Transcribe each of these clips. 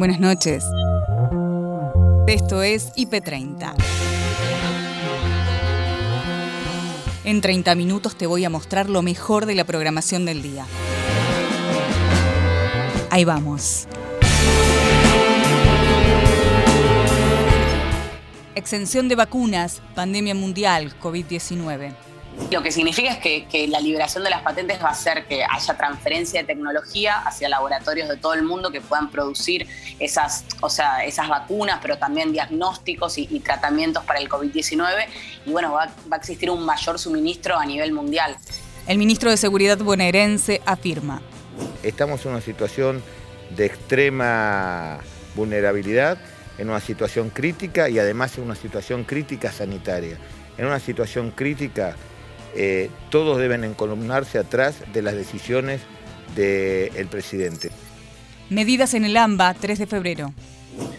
Buenas noches. Esto es IP30. En 30 minutos te voy a mostrar lo mejor de la programación del día. Ahí vamos. Exención de vacunas, pandemia mundial, COVID-19. Lo que significa es que, la liberación de las patentes va a hacer que haya transferencia de tecnología hacia laboratorios de todo el mundo que puedan producir esas, o sea, esas vacunas, pero también diagnósticos y, tratamientos para el COVID-19. Y bueno, va, va a existir un mayor suministro a nivel mundial. El ministro de Seguridad bonaerense afirma. Estamos en una situación de extrema vulnerabilidad, en una situación crítica y además en una situación crítica sanitaria. En una situación crítica eh, todos deben encolumnarse atrás de las decisiones del presidente. Medidas en el AMBA, 3 de febrero.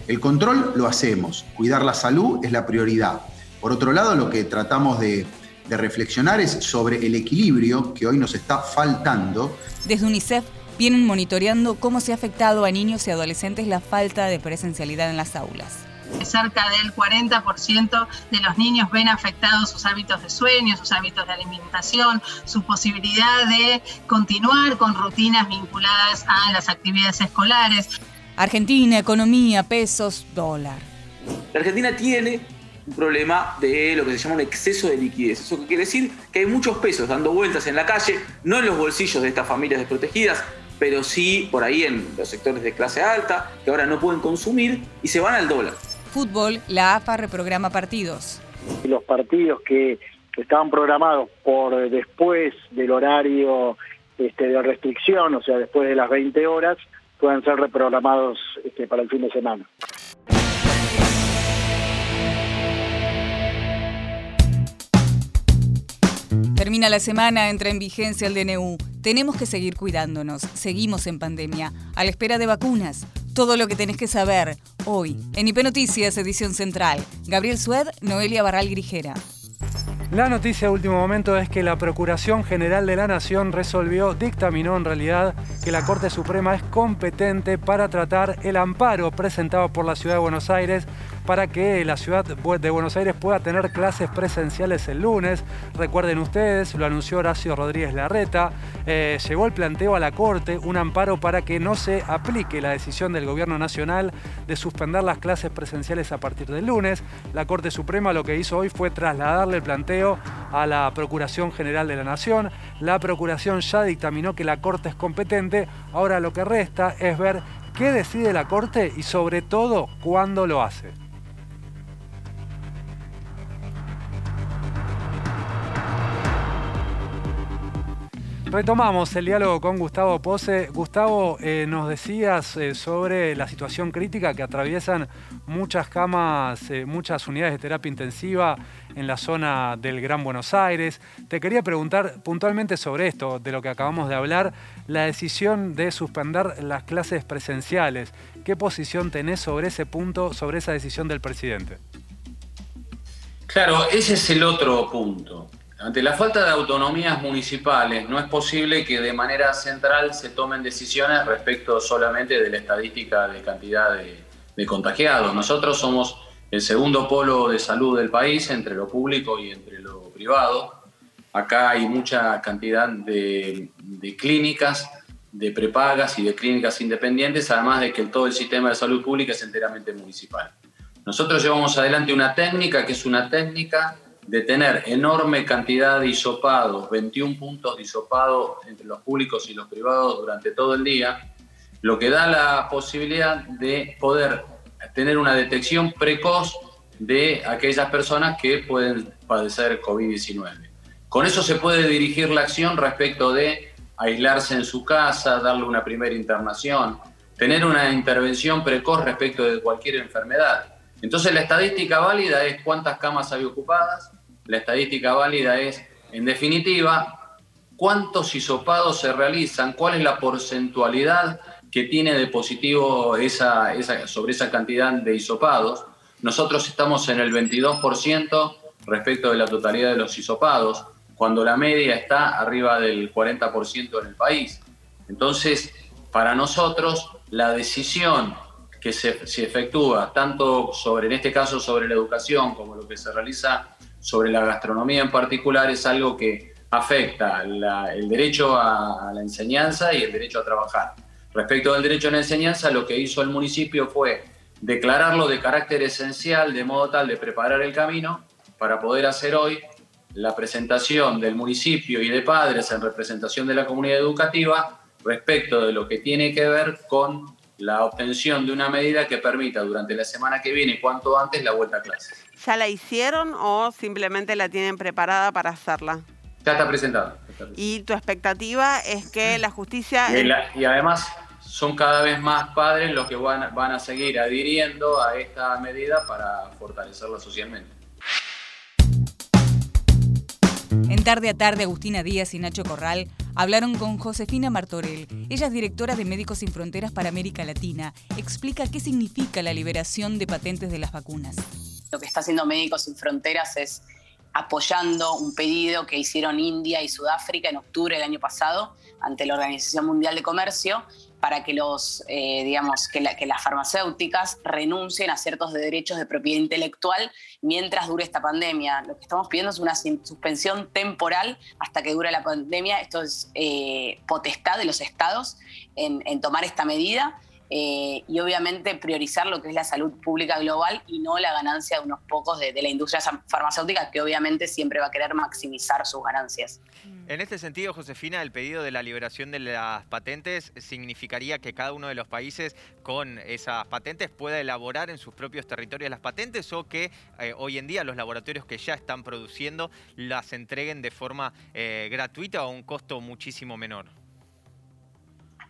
El control lo hacemos, cuidar la salud es la prioridad. Por otro lado, lo que tratamos de, de reflexionar es sobre el equilibrio que hoy nos está faltando. Desde UNICEF vienen monitoreando cómo se ha afectado a niños y adolescentes la falta de presencialidad en las aulas cerca del 40% de los niños ven afectados sus hábitos de sueño, sus hábitos de alimentación, su posibilidad de continuar con rutinas vinculadas a las actividades escolares. Argentina, economía, pesos, dólar. La Argentina tiene un problema de lo que se llama un exceso de liquidez. Eso quiere decir que hay muchos pesos dando vueltas en la calle, no en los bolsillos de estas familias desprotegidas, pero sí por ahí en los sectores de clase alta, que ahora no pueden consumir y se van al dólar fútbol, la AFA reprograma partidos. Los partidos que estaban programados por después del horario este, de restricción, o sea, después de las 20 horas, puedan ser reprogramados este, para el fin de semana. Termina la semana, entra en vigencia el DNU. Tenemos que seguir cuidándonos. Seguimos en pandemia, a la espera de vacunas. Todo lo que tenés que saber hoy en IP Noticias, edición central. Gabriel Sued, Noelia Barral Grijera. La noticia de último momento es que la Procuración General de la Nación resolvió, dictaminó en realidad, que la Corte Suprema es competente para tratar el amparo presentado por la Ciudad de Buenos Aires para que la ciudad de Buenos Aires pueda tener clases presenciales el lunes. Recuerden ustedes, lo anunció Horacio Rodríguez Larreta, eh, llegó el planteo a la Corte, un amparo para que no se aplique la decisión del Gobierno Nacional de suspender las clases presenciales a partir del lunes. La Corte Suprema lo que hizo hoy fue trasladarle el planteo a la Procuración General de la Nación. La Procuración ya dictaminó que la Corte es competente, ahora lo que resta es ver qué decide la Corte y sobre todo cuándo lo hace. Retomamos el diálogo con Gustavo Pose. Gustavo, eh, nos decías eh, sobre la situación crítica que atraviesan muchas camas, eh, muchas unidades de terapia intensiva en la zona del Gran Buenos Aires. Te quería preguntar puntualmente sobre esto, de lo que acabamos de hablar, la decisión de suspender las clases presenciales. ¿Qué posición tenés sobre ese punto, sobre esa decisión del presidente? Claro, ese es el otro punto. Ante la falta de autonomías municipales, no es posible que de manera central se tomen decisiones respecto solamente de la estadística de cantidad de, contagiados. Nosotros somos el segundo polo de salud del país entre lo público y entre lo privado. Acá hay mucha cantidad de, de, clínicas, de prepagas y de clínicas independientes, además de que todo el sistema de salud pública es enteramente municipal. Nosotros llevamos adelante una técnica que es una técnica de tener enorme cantidad de hisopados, 21 puntos de entre los públicos y los privados durante todo el día, lo que da la posibilidad de poder tener una detección precoz de aquellas personas que pueden padecer COVID-19. Con eso se puede dirigir la acción respecto de aislarse en su casa, darle una primera internación, tener una intervención precoz respecto de cualquier enfermedad. Entonces la estadística válida es cuántas camas hay ocupadas, la estadística válida es, en definitiva, cuántos hisopados se realizan, cuál es la porcentualidad que tiene de positivo esa, sobre esa cantidad de hisopados. Nosotros estamos en el 22% respecto de la totalidad de los hisopados, cuando la media está arriba del 40% en el país. Entonces, para nosotros, la decisión que se, efectúa tanto sobre, en este caso, sobre la educación, como lo que se realiza sobre la gastronomía en particular, es algo que afecta el derecho a, la enseñanza y el derecho a trabajar. Respecto al derecho a la enseñanza, lo que hizo el municipio fue declararlo de carácter esencial, de modo tal de preparar el camino para poder hacer hoy la presentación del municipio y de padres en representación de la comunidad educativa respecto de lo que tiene que ver con la obtención de una medida que permita durante la semana que viene, cuanto antes, la vuelta a clases. ¿Ya la hicieron o simplemente la tienen preparada para hacerla? Ya está presentada. Y tu expectativa es que la justicia... Y, además son cada vez más padres los que van, van a seguir adhiriendo a esta medida para fortalecerla socialmente. En tarde a tarde, Agustina Díaz y Nacho Corral hablaron con Josefina Martorell. Ella es directora de Médicos Sin Fronteras para América Latina. Explica qué significa la liberación de patentes de las vacunas. Lo que está haciendo Médicos Sin Fronteras es apoyando un pedido que hicieron India y Sudáfrica en octubre del año pasado ante la Organización Mundial de Comercio para que los, eh, digamos, que, las farmacéuticas renuncien a ciertos derechos de propiedad intelectual mientras dure esta pandemia. Lo que estamos pidiendo es una suspensión temporal hasta que dure la pandemia. Esto es eh, potestad de los estados en tomar esta medida eh, y obviamente priorizar lo que es la salud pública global y no la ganancia de unos pocos de, la industria farmacéutica que obviamente siempre va a querer maximizar sus ganancias. En este sentido, Josefina, el pedido de la liberación de las patentes significaría que cada uno de los países con esas patentes pueda elaborar en sus propios territorios las patentes o que eh, hoy en día los laboratorios que ya están produciendo las entreguen de forma eh, gratuita o a un costo muchísimo menor.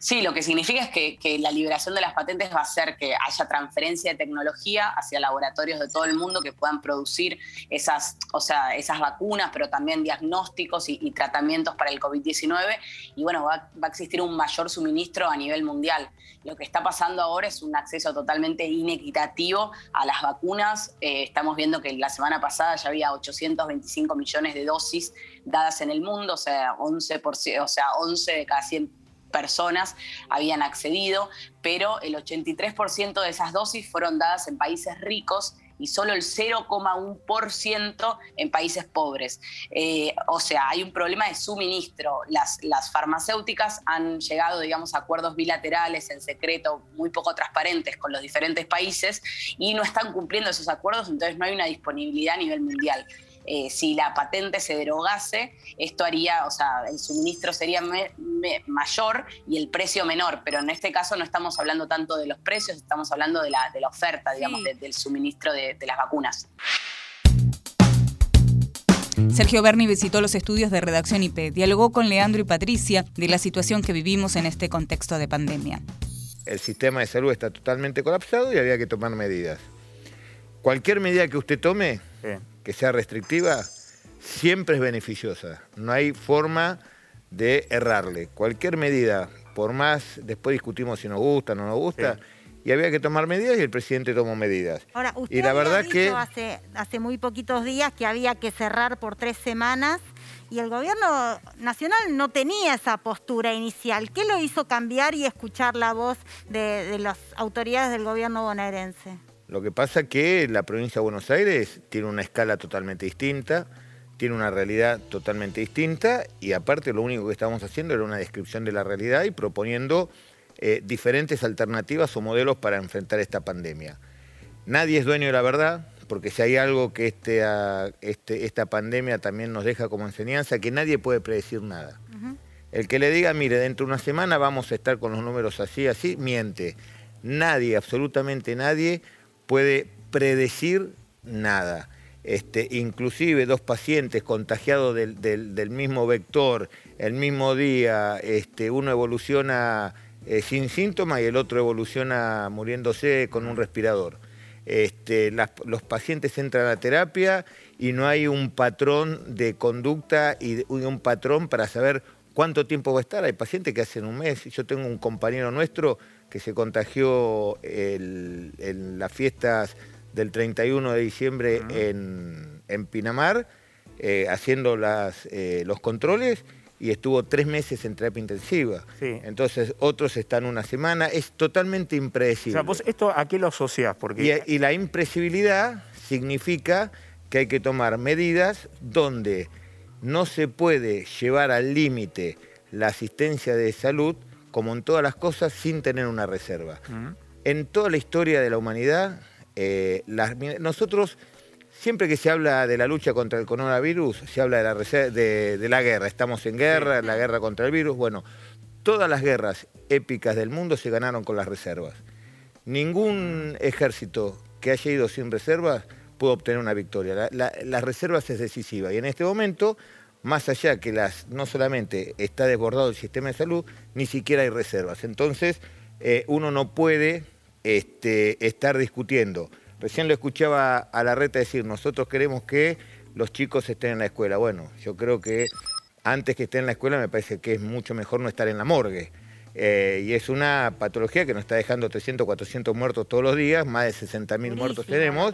Sí, lo que significa es que, la liberación de las patentes va a hacer que haya transferencia de tecnología hacia laboratorios de todo el mundo que puedan producir esas, o sea, esas vacunas, pero también diagnósticos y, tratamientos para el COVID-19. Y bueno, va, a existir un mayor suministro a nivel mundial. Lo que está pasando ahora es un acceso totalmente inequitativo a las vacunas. Eh, estamos viendo que la semana pasada ya había 825 millones de dosis dadas en el mundo, o sea, 11, o sea, 11 de cada 100 personas habían accedido, pero el 83% de esas dosis fueron dadas en países ricos y solo el 0,1% en países pobres. Eh, o sea, hay un problema de suministro. Las, las farmacéuticas han llegado, digamos, a acuerdos bilaterales en secreto, muy poco transparentes con los diferentes países y no están cumpliendo esos acuerdos, entonces no hay una disponibilidad a nivel mundial. Eh, si la patente se derogase, esto haría, o sea, el suministro sería mayor y el precio menor, pero en este caso no estamos hablando tanto de los precios, estamos hablando de la, de la oferta, digamos, del suministro de, las vacunas. Sergio Berni visitó los estudios de redacción IP, dialogó con Leandro y Patricia de la situación que vivimos en este contexto de pandemia. El sistema de salud está totalmente colapsado y había que tomar medidas. Cualquier medida que usted tome, que sea restrictiva, siempre es beneficiosa. No hay forma de errarle. Cualquier medida, por más, después discutimos si nos gusta o no nos gusta, y había que tomar medidas y el presidente tomó medidas. Ahora, usted y la verdad que hace, hace muy poquitos días que había que cerrar por tres semanas y el gobierno nacional no tenía esa postura inicial. ¿Qué lo hizo cambiar y escuchar la voz de, de las autoridades del gobierno bonaerense? Lo que pasa es que la provincia de Buenos Aires tiene una escala totalmente distinta, tiene una realidad totalmente distinta y aparte lo único que estábamos haciendo era una descripción de la realidad y proponiendo eh, diferentes alternativas o modelos para enfrentar esta pandemia. Nadie es dueño de la verdad, porque si hay algo que este, este, esta pandemia también nos deja como enseñanza, que nadie puede predecir nada. El que le diga, mire, dentro de una semana vamos a estar con los números así, así, miente. Nadie, absolutamente nadie, puede predecir nada. Este, inclusive dos pacientes contagiados del, mismo vector, el mismo día, este, uno evoluciona eh, sin síntomas y el otro evoluciona muriéndose con un respirador. Este, los pacientes entran a terapia y no hay un patrón de conducta y un patrón para saber cuánto tiempo va a estar. Hay pacientes que hacen un mes. Yo tengo un compañero nuestro que se contagió en las fiestas del 31 de diciembre en, Pinamar, eh, haciendo las, eh, los controles, y estuvo tres meses en terapia intensiva. Entonces otros están una semana, es totalmente impredecible. O sea, vos esto a qué lo asociás? Porque... Y, y la impresibilidad significa que hay que tomar medidas donde no se puede llevar al límite la asistencia de salud, como en todas las cosas, sin tener una reserva. En toda la historia de la humanidad, eh, nosotros, siempre que se habla de la lucha contra el coronavirus, se habla de la, de, la guerra. Estamos en guerra, la guerra contra el virus. Bueno, todas las guerras épicas del mundo se ganaron con las reservas. Ningún ejército que haya ido sin reservas puede obtener una victoria. las reservas es decisiva y en este momento, más allá que las, no solamente está desbordado el sistema de salud, ni siquiera hay reservas. Entonces, eh, uno no puede este, estar discutiendo. Recién lo escuchaba a la reta decir, nosotros queremos que los chicos estén en la escuela. Bueno, yo creo que antes que estén en la escuela me parece que es mucho mejor no estar en la morgue. Eh, y es una patología que nos está dejando 300, 400 muertos todos los días, más de 60 mil muertos tenemos.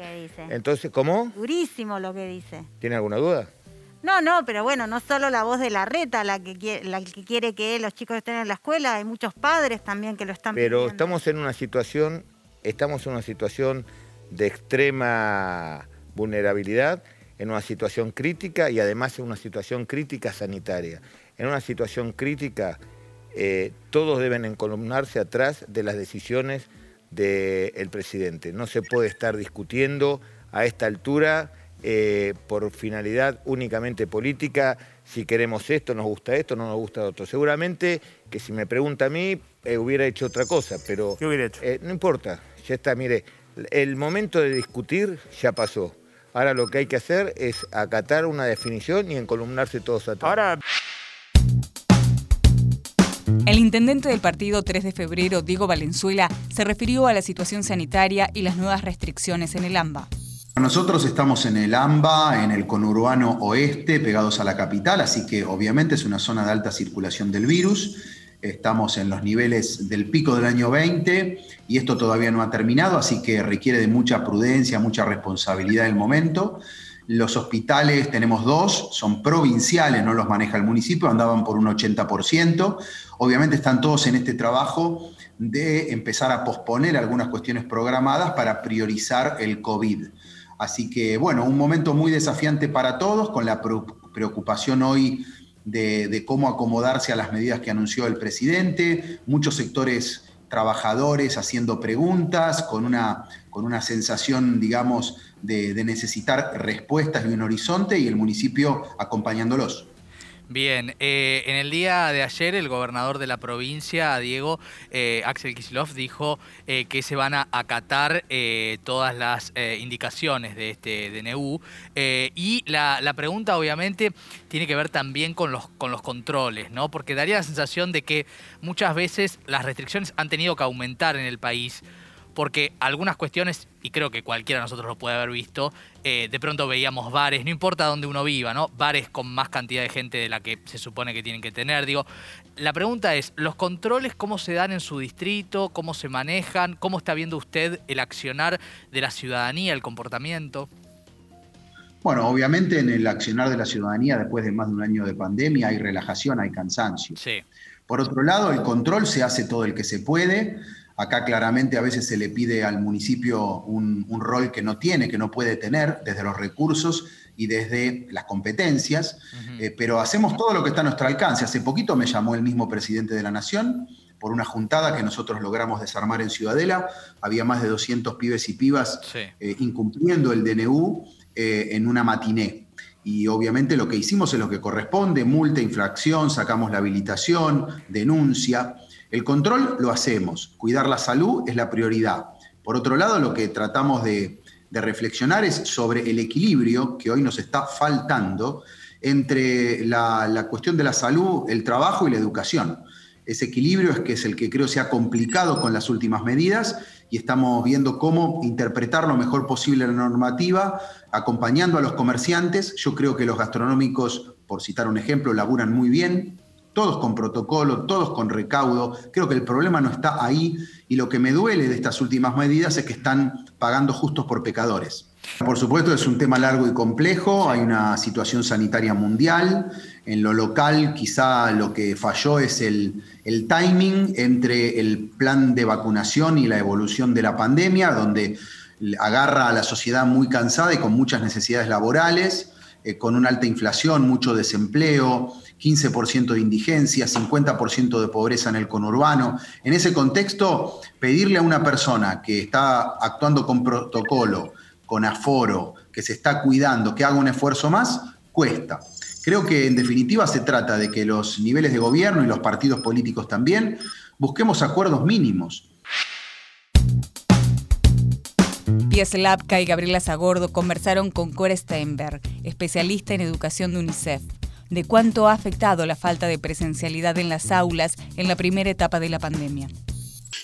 Entonces, ¿cómo? Durísimo lo que dice. ¿Tiene alguna duda? No, no, pero bueno, no solo la voz de la reta la que, quiere, la que quiere que los chicos estén en la escuela, hay muchos padres también que lo están Pero estamos en una situación, estamos en una situación de extrema vulnerabilidad, en una situación crítica y además en una situación crítica sanitaria. En una situación crítica eh, todos deben encolumnarse atrás de las decisiones del presidente. No se puede estar discutiendo a esta altura eh, por finalidad únicamente política, si queremos esto, nos gusta esto, no nos gusta otro. Seguramente que si me pregunta a mí, eh, hubiera hecho otra cosa, pero ¿Qué hubiera hecho? no importa, ya está, mire, el momento de discutir ya pasó. Ahora lo que hay que hacer es acatar una definición y encolumnarse todos atrás. Ahora... El intendente del partido 3 de febrero, Diego Valenzuela, se refirió a la situación sanitaria y las nuevas restricciones en el AMBA. Nosotros estamos en el AMBA, en el conurbano oeste, pegados a la capital, así que obviamente es una zona de alta circulación del virus. Estamos en los niveles del pico del año 20 y esto todavía no ha terminado, así que requiere de mucha prudencia, mucha responsabilidad el momento. Los hospitales, tenemos dos, son provinciales, no los maneja el municipio, andaban por un 80%. Obviamente están todos en este trabajo de empezar a posponer algunas cuestiones programadas para priorizar el COVID. Así que, bueno, un momento muy desafiante para todos, con la preocupación hoy de, cómo acomodarse a las medidas que anunció el presidente, muchos sectores trabajadores haciendo preguntas, con una, con una sensación, digamos, de, necesitar respuestas y un horizonte y el municipio acompañándolos. Bien, eh, en el día de ayer el gobernador de la provincia, Diego eh, Axel Kicillof, dijo eh, que se van a acatar todas las indicaciones de este DNU y la, la, pregunta obviamente tiene que ver también con los, con los controles, ¿no? Porque daría la sensación de que muchas veces las restricciones han tenido que aumentar en el país porque algunas cuestiones, y creo que cualquiera de nosotros lo puede haber visto, eh, de pronto veíamos bares, no importa dónde uno viva, ¿no? Bares con más cantidad de gente de la que se supone que tienen que tener. Digo, la pregunta es, ¿los controles cómo se dan en su distrito? ¿Cómo se manejan? ¿Cómo está viendo usted el accionar de la ciudadanía, el comportamiento? Bueno, obviamente en el accionar de la ciudadanía después de más de un año de pandemia hay relajación, hay cansancio. Sí. Por otro lado, el control se hace todo el que se puede. Acá claramente a veces se le pide al municipio un, rol que no tiene, que no puede tener desde los recursos y desde las competencias, eh, pero hacemos todo lo que está a nuestro alcance. Hace poquito me llamó el mismo presidente de la Nación por una juntada que nosotros logramos desarmar en Ciudadela. Había más de 200 pibes y pibas eh, incumpliendo el DNU eh, en una matiné. Y obviamente lo que hicimos es lo que corresponde, multa, infracción, sacamos la habilitación, denuncia. El control lo hacemos, cuidar la salud es la prioridad. Por otro lado, lo que tratamos de, reflexionar es sobre el equilibrio que hoy nos está faltando entre la, cuestión de la salud, el trabajo y la educación. Ese equilibrio es que es el que creo se ha complicado con las últimas medidas y estamos viendo cómo interpretar lo mejor posible la normativa, acompañando a los comerciantes. Yo creo que los gastronómicos, por citar un ejemplo, laburan muy bien, todos con protocolo, todos con recaudo. Creo que el problema no está ahí y lo que me duele de estas últimas medidas es que están pagando justos por pecadores. Por supuesto es un tema largo y complejo, hay una situación sanitaria mundial, en lo local quizá lo que falló es el, timing entre el plan de vacunación y la evolución de la pandemia, donde agarra a la sociedad muy cansada y con muchas necesidades laborales, eh, con una alta inflación, mucho desempleo, 15% de indigencia, 50% de pobreza en el conurbano. En ese contexto, pedirle a una persona que está actuando con protocolo, con aforo, que se está cuidando, que haga un esfuerzo más, cuesta. Creo que en definitiva se trata de que los niveles de gobierno y los partidos políticos también busquemos acuerdos mínimos. Pia Slapka y Gabriela Zagordo conversaron con Cora Steinberg, especialista en educación de UNICEF, de cuánto ha afectado la falta de presencialidad en las aulas en la primera etapa de la pandemia.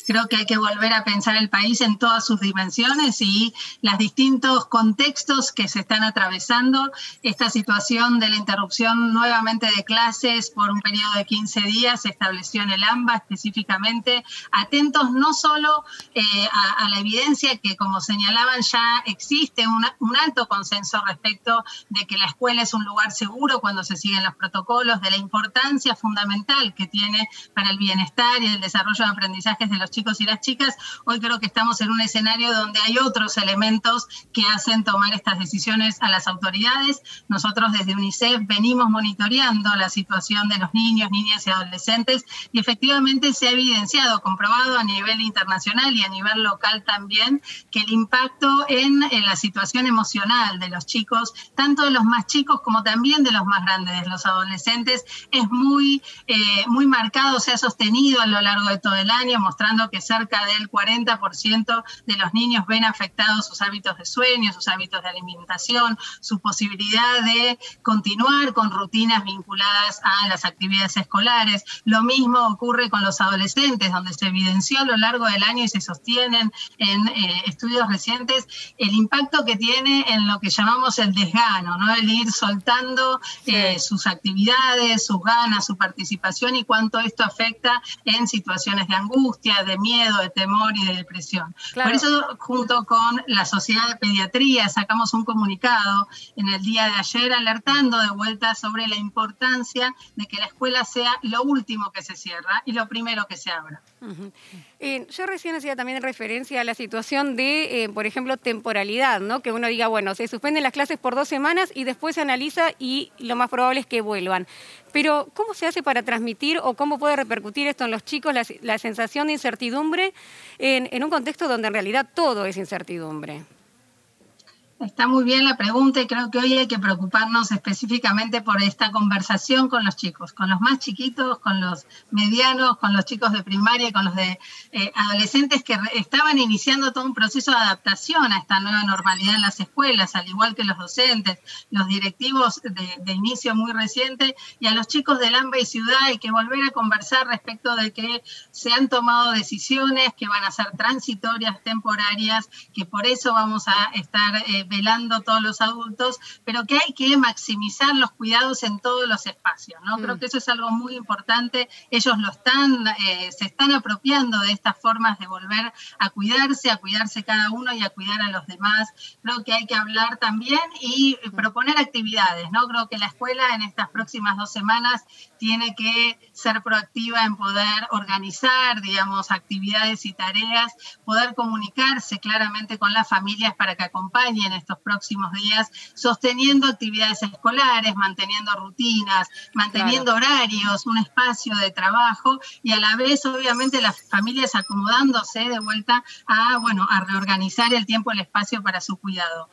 Creo que hay que volver a pensar el país en todas sus dimensiones y los distintos contextos que se están atravesando. Esta situación de la interrupción nuevamente de clases por un periodo de 15 días se estableció en el AMBA específicamente, atentos no solo eh, a, la evidencia que, como señalaban, ya existe un alto consenso respecto de que la escuela es un lugar seguro cuando se siguen los protocolos, de la importancia fundamental que tiene para el bienestar y el desarrollo de aprendizajes de los chicos y las chicas, hoy creo que estamos en un escenario donde hay otros elementos que hacen tomar estas decisiones a las autoridades. Nosotros desde UNICEF venimos monitoreando la situación de los niños, niñas y adolescentes y efectivamente se ha evidenciado, comprobado a nivel internacional y a nivel local también, que el impacto en, la situación emocional de los chicos, tanto de los más chicos como también de los más grandes, de los adolescentes, es muy, eh, muy marcado, se ha sostenido a lo largo de todo el año, mostrando que cerca del 40% de los niños ven afectados sus hábitos de sueño, sus hábitos de alimentación, su posibilidad de continuar con rutinas vinculadas a las actividades escolares. Lo mismo ocurre con los adolescentes, donde se evidenció a lo largo del año y se sostienen en eh, estudios recientes el impacto que tiene en lo que llamamos el desgano, ¿no? el ir soltando eh, sus actividades, sus ganas, su participación y cuánto esto afecta en situaciones de angustia, de miedo, de temor y de depresión. Por eso, junto con la Sociedad de Pediatría, sacamos un comunicado en el día de ayer alertando de vuelta sobre la importancia de que la escuela sea lo último que se cierra y lo primero que se abra. Yo recién hacía también referencia a la situación de, eh, por ejemplo, temporalidad, ¿no? Que uno diga, bueno, se suspenden las clases por dos semanas y después se analiza y lo más probable es que vuelvan. Pero, ¿cómo se hace para transmitir o cómo puede repercutir esto en los chicos la, sensación de incertidumbre en un contexto donde en realidad todo es incertidumbre? Está muy bien la pregunta y creo que hoy hay que preocuparnos específicamente por esta conversación con los chicos, con los más chiquitos, con los medianos, con los chicos de primaria y con los de eh, adolescentes que estaban iniciando todo un proceso de adaptación a esta nueva normalidad en las escuelas, al igual que los docentes, los directivos de, inicio muy reciente y a los chicos del AMBA y Ciudad hay que volver a conversar respecto de que se han tomado decisiones que van a ser transitorias, temporarias, que por eso vamos a estar... Eh, velando todos los adultos, pero que hay que maximizar los cuidados en todos los espacios, ¿no? Creo mm. que eso es algo muy importante. Ellos lo están, eh, se están apropiando de estas formas de volver a cuidarse, a cuidarse cada uno y a cuidar a los demás. Creo que hay que hablar también y proponer actividades, ¿no? Creo que la escuela en estas próximas dos semanas tiene que ser proactiva en poder organizar, digamos, actividades y tareas, poder comunicarse claramente con las familias para que acompañen estos próximos días, sosteniendo actividades escolares, manteniendo rutinas, manteniendo horarios, un espacio de trabajo y a la vez, obviamente, las familias acomodándose de vuelta a, bueno, a reorganizar el tiempo el espacio para su cuidado.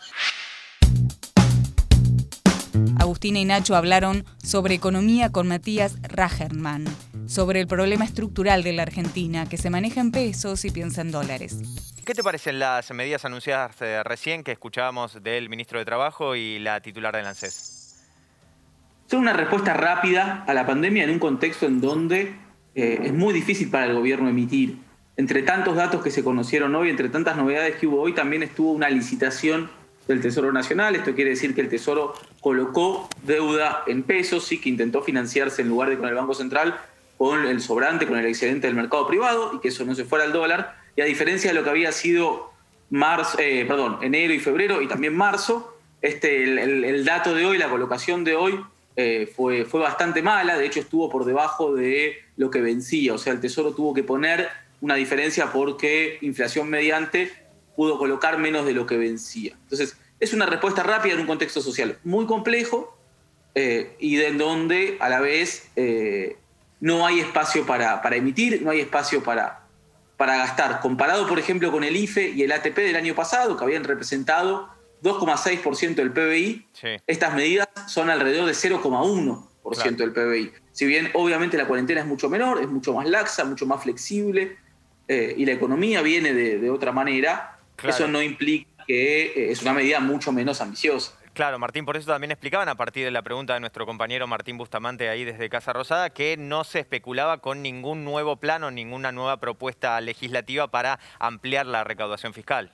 Agustina y Nacho hablaron sobre economía con Matías Rajerman, sobre el problema estructural de la Argentina, que se maneja en pesos y piensa en dólares. ¿Qué te parecen las medidas anunciadas eh, recién que escuchábamos del ministro de Trabajo y la titular del ANSES? Son una respuesta rápida a la pandemia en un contexto en donde eh, es muy difícil para el gobierno emitir. Entre tantos datos que se conocieron hoy, entre tantas novedades que hubo hoy, también estuvo una licitación del Tesoro Nacional. Esto quiere decir que el Tesoro colocó deuda en pesos, sí que intentó financiarse en lugar de con el Banco Central, con el sobrante, con el excedente del mercado privado y que eso no se fuera al dólar. Y a diferencia de lo que había sido marzo, eh, perdón, enero y febrero y también marzo. Este, el, dato de hoy, la colocación de hoy, eh, fue, fue bastante mala, de hecho estuvo por debajo de lo que vencía, o sea, el Tesoro tuvo que poner una diferencia porque inflación mediante pudo colocar menos de lo que vencía. Entonces, es una respuesta rápida en un contexto social muy complejo eh, y de donde a la vez eh, no hay espacio para, emitir, no hay espacio para, para gastar. Comparado, por ejemplo, con el IFE y el ATP del año pasado, que habían representado 2,6% del PBI, estas medidas son alrededor de 0,1% del PBI. Si bien obviamente la cuarentena es mucho menor, es mucho más laxa, mucho más flexible, eh, y la economía viene de, otra manera, eso no implica que eh, es una medida mucho menos ambiciosa. Claro, Martín, por eso también explicaban a partir de la pregunta de nuestro compañero Martín Bustamante ahí desde Casa Rosada que no se especulaba con ningún nuevo plano, ninguna nueva propuesta legislativa para ampliar la recaudación fiscal.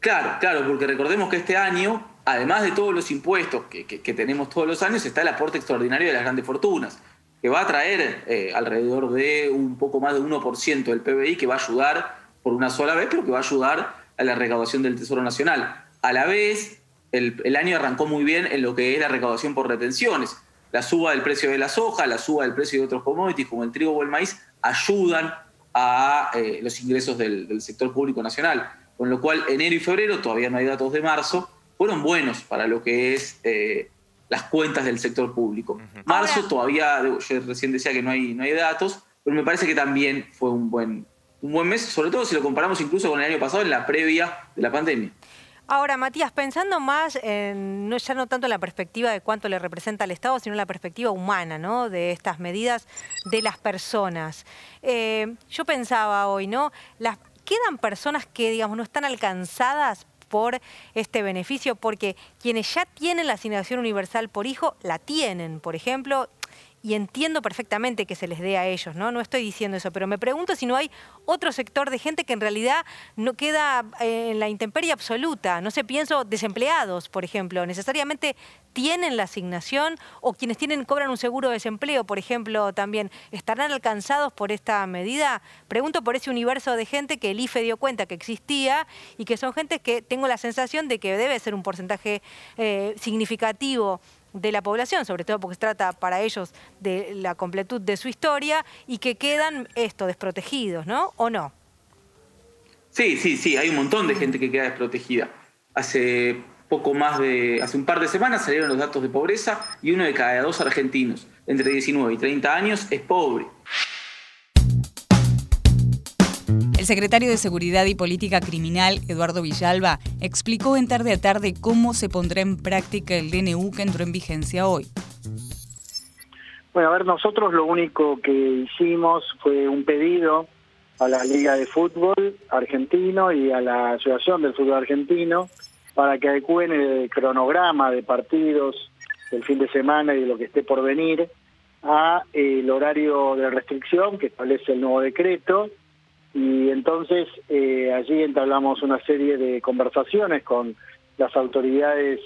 Claro, claro, porque recordemos que este año, además de todos los impuestos que, tenemos todos los años, está el aporte extraordinario de las grandes fortunas, que va a traer eh, alrededor de un poco más de 1% del PBI, que va a ayudar por una sola vez, pero que va a ayudar a la recaudación del Tesoro Nacional. A la vez, el, año arrancó muy bien en lo que es la recaudación por retenciones. La suba del precio de la soja, la suba del precio de otros commodities como el trigo o el maíz ayudan a eh, los ingresos del sector público nacional con lo cual enero y febrero, todavía no hay datos de marzo, fueron buenos para lo que es eh, las cuentas del sector público. Marzo todavía, yo recién decía que no hay, no hay datos, pero me parece que también fue un buen, un buen mes, sobre todo si lo comparamos incluso con el año pasado, en la previa de la pandemia. Ahora, Matías, pensando más en, no, ya no tanto en la perspectiva de cuánto le representa al Estado, sino en la perspectiva humana, ¿no? De estas medidas de las personas. Eh, yo pensaba hoy, ¿no? Quedan personas que, digamos, no están alcanzadas por este beneficio, porque quienes ya tienen la asignación universal por hijo, la tienen. Por ejemplo, y entiendo perfectamente que se les dé a ellos, ¿no? No estoy diciendo eso, pero me pregunto si no hay otro sector de gente que en realidad no queda eh, en la intemperie absoluta. No sé, pienso desempleados, por ejemplo, necesariamente tienen la asignación o quienes tienen cobran un seguro de desempleo, por ejemplo, también estarán alcanzados por esta medida. Pregunto por ese universo de gente que el IFE dio cuenta que existía y que son gente que tengo la sensación de que debe ser un porcentaje eh, significativo de la población, sobre todo porque se trata para ellos de la completud de su historia y que quedan esto desprotegidos, ¿no? ¿O no? Sí, sí, sí, hay un montón de gente que queda desprotegida. Hace poco más de, hace un par de semanas salieron los datos de pobreza y uno de cada dos argentinos entre 19 y 30 años es pobre. El secretario de Seguridad y Política Criminal, Eduardo Villalba, explicó en tarde a tarde cómo se pondrá en práctica el DNU que entró en vigencia hoy. Bueno, a ver, nosotros lo único que hicimos fue un pedido a la Liga de Fútbol Argentino y a la Asociación del Fútbol Argentino para que adecúen el cronograma de partidos del fin de semana y de lo que esté por venir a eh, el horario de restricción que establece el nuevo decreto y entonces eh, allí entablamos una serie de conversaciones con las autoridades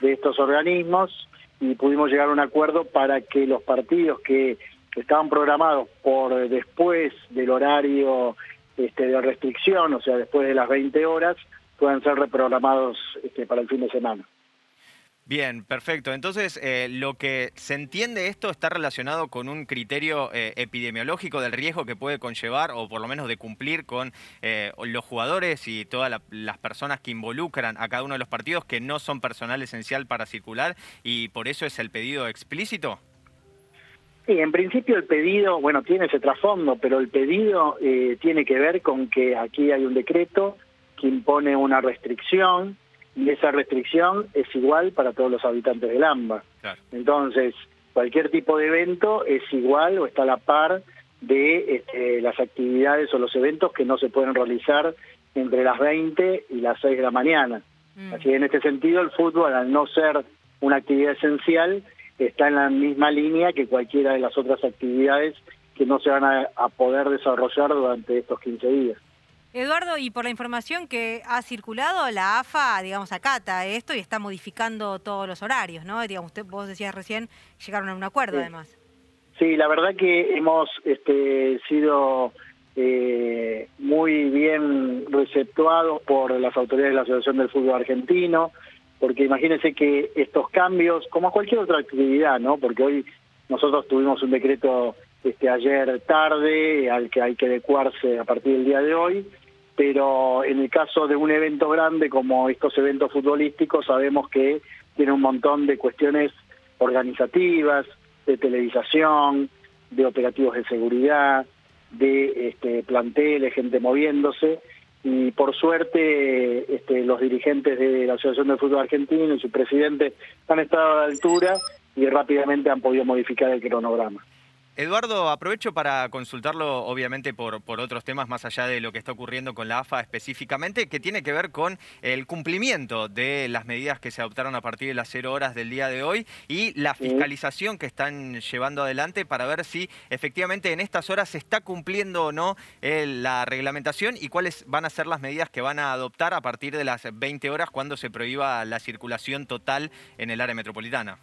de estos organismos y pudimos llegar a un acuerdo para que los partidos que estaban programados por después del horario este, de restricción, o sea, después de las 20 horas, puedan ser reprogramados este, para el fin de semana. Bien, perfecto. Entonces, eh, lo que se entiende esto está relacionado con un criterio eh, epidemiológico del riesgo que puede conllevar, o por lo menos de cumplir con eh, los jugadores y todas las personas que involucran a cada uno de los partidos que no son personal esencial para circular, y por eso es el pedido explícito. Sí, en principio el pedido, bueno, tiene ese trasfondo, pero el pedido tiene que ver con que aquí hay un decreto que impone una restricción y esa restricción es igual para todos los habitantes del AMBA. Entonces, cualquier tipo de evento es igual o está a la par de este, las actividades o los eventos que no se pueden realizar entre las 20 y las 6 de la mañana. Mm. Así que en este sentido el fútbol, al no ser una actividad esencial, está en la misma línea que cualquiera de las otras actividades que no se van a poder desarrollar durante estos 15 días. Eduardo, y por la información que ha circulado, la AFA, digamos, acata esto y está modificando todos los horarios, ¿no? Digamos, usted, vos decías recién, llegaron a un acuerdo además. Sí, la verdad que hemos este, sido eh, muy bien receptuados por las autoridades de la Asociación del Fútbol Argentino, porque imagínense que estos cambios, como cualquier otra actividad, ¿no? Porque hoy nosotros tuvimos un decreto este, ayer tarde al que hay que adecuarse a partir del día de hoy, pero en el caso de un evento grande como estos eventos futbolísticos sabemos que tiene un montón de cuestiones organizativas, de televisación, de operativos de seguridad, de este, planteles, gente moviéndose, y por suerte este, los dirigentes de la Asociación del Fútbol Argentino y su presidente han estado a la altura y rápidamente han podido modificar el cronograma. Eduardo, aprovecho para consultarlo, obviamente, por, por otros temas más allá de lo que está ocurriendo con la AFA específicamente, que tiene que ver con el cumplimiento de las medidas que se adoptaron a partir de las cero horas del día de hoy y la fiscalización que están llevando adelante para ver si efectivamente en estas horas se está cumpliendo o no eh, la reglamentación y cuáles van a ser las medidas que van a adoptar a partir de las 20 horas cuando se prohíba la circulación total en el área metropolitana.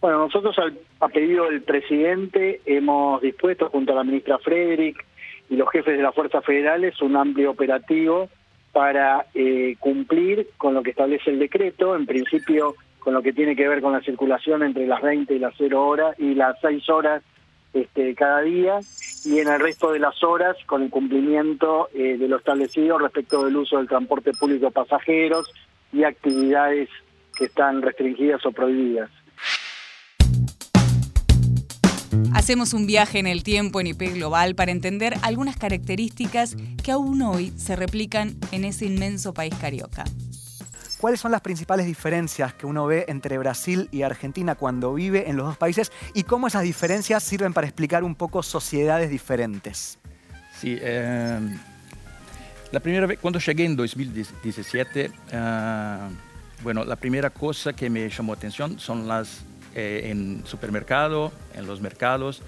Bueno, nosotros al, a pedido del presidente hemos dispuesto junto a la ministra Frederick y los jefes de las fuerzas federales un amplio operativo para eh, cumplir con lo que establece el decreto, en principio con lo que tiene que ver con la circulación entre las 20 y las 0 horas y las 6 horas este, cada día y en el resto de las horas con el cumplimiento eh, de lo establecido respecto del uso del transporte público pasajeros y actividades que están restringidas o prohibidas. Hacemos un viaje en el tiempo en IP Global para entender algunas características que aún hoy se replican en ese inmenso país carioca. ¿Cuáles son las principales diferencias que uno ve entre Brasil y Argentina cuando vive en los dos países y cómo esas diferencias sirven para explicar un poco sociedades diferentes? Sí, eh, la primera vez, cuando llegué en 2017, eh, bueno, la primera cosa que me llamó atención son las eh, en supermercado, en los mercados,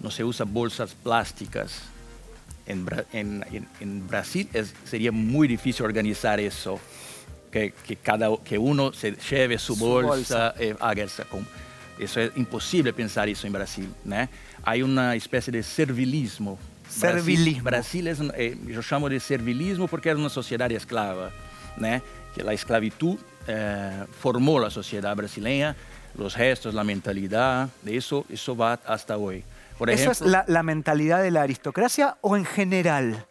no se usa bolsas plásticas. En, en, Brasil sería muy difícil organizar eso, que, que, cada, que uno se lleve su, bolsa, eh, haga esa, eso es imposible pensar eso en Brasil. ¿no? Hay una especie de servilismo. Servilismo. Brasil, es, eh, yo llamo de servilismo porque es una sociedad esclava. ¿no? Que la esclavitud eh, formó la sociedad brasileña los gestos, la mentalidad, de eso, eso va hasta hoy. Por ¿Eso es la, mentalidad de la aristocracia o en general?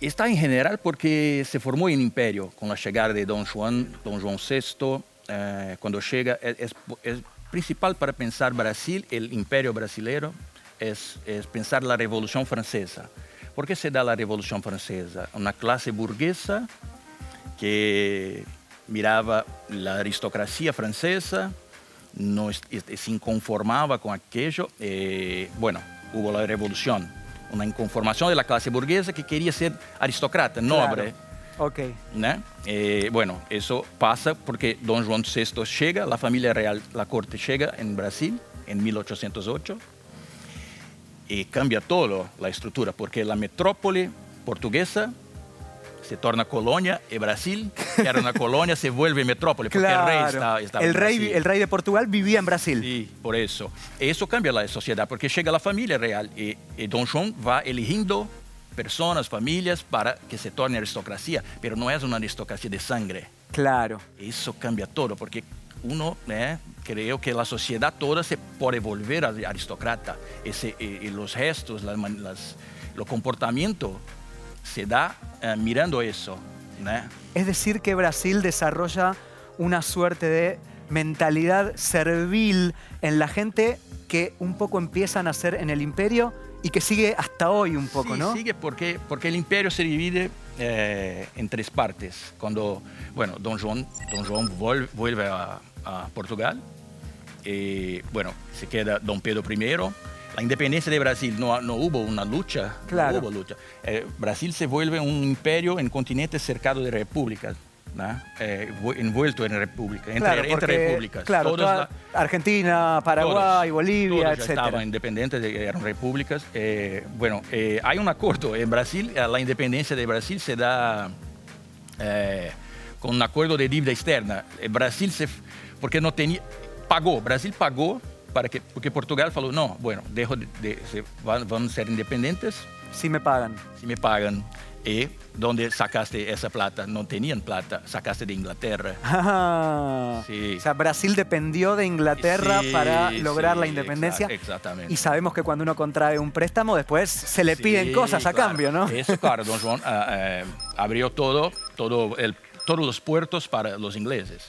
Está en general porque se formó en imperio con la llegada de Don Juan, Don Juan VI. Eh, cuando llega, es, principal para pensar Brasil, el imperio brasileño, es, es pensar la revolución francesa. ¿Por qué se da la revolución francesa? Una clase burguesa que miraba la aristocracia francesa, no se inconformaba con aquello. Eh, bueno, hubo la revolución, una inconformación de la clase burguesa que quería ser aristócrata, noble. Ok. Eh, bueno, eso pasa porque Don Juan VI llega, la familia real, la corte llega en Brasil en 1808 y cambia todo la estructura porque la metrópoli portuguesa se torna colonia y Brasil, que era una colonia, se vuelve metrópoli, porque el rey está, estaba el rey, El rey de Portugal vivía en Brasil. Sí, por eso. Eso cambia la sociedad, porque llega la familia real y, Don Juan va eligiendo personas, familias, para que se torne aristocracia, pero no es una aristocracia de sangre. Claro. Eso cambia todo, porque uno eh, creo que la sociedad toda se puede volver aristócrata. Ese, y, los gestos, las, las, los comportamientos se da eh, mirando eso. Es decir, que Brasil desarrolla una suerte de mentalidad servil en la gente que un poco empieza a nacer en el imperio y que sigue hasta hoy un poco, sí, ¿no? Sigue porque, porque el imperio se divide eh, en tres partes. Cuando, bueno, Don Juan, Don Juan vuelve a, Portugal, y, bueno, se queda Don Pedro I, la independencia de Brasil no, no hubo una lucha. Claro. hubo lucha. Eh, Brasil se vuelve un imperio en continente cercado de repúblicas. Eh, envuelto en república, entre, repúblicas. Claro, Argentina, Paraguay, Bolivia, etc. Estaban independientes, eran repúblicas. Eh, bueno, hay un acuerdo en Brasil, la independencia de Brasil se da con un acuerdo de dívida externa. Brasil se, porque no tenía, pagó, Brasil pagó para que, porque Portugal falou, no, bueno, dejo de, de, ser independientes. Si me pagan. Si me pagan. ¿Y dónde sacaste esa plata? No tenían plata, sacaste de Inglaterra. Ah, O sea, Brasil dependió de Inglaterra Sí, para lograr sí, la independencia. exa- exactamente. Y sabemos que cuando uno contrae un préstamo, después se le Sí, piden cosas a claro. cambio, ¿no? Eso, claro, Don Juan ah, eh, abrió todo, todo el, todos los puertos para los ingleses.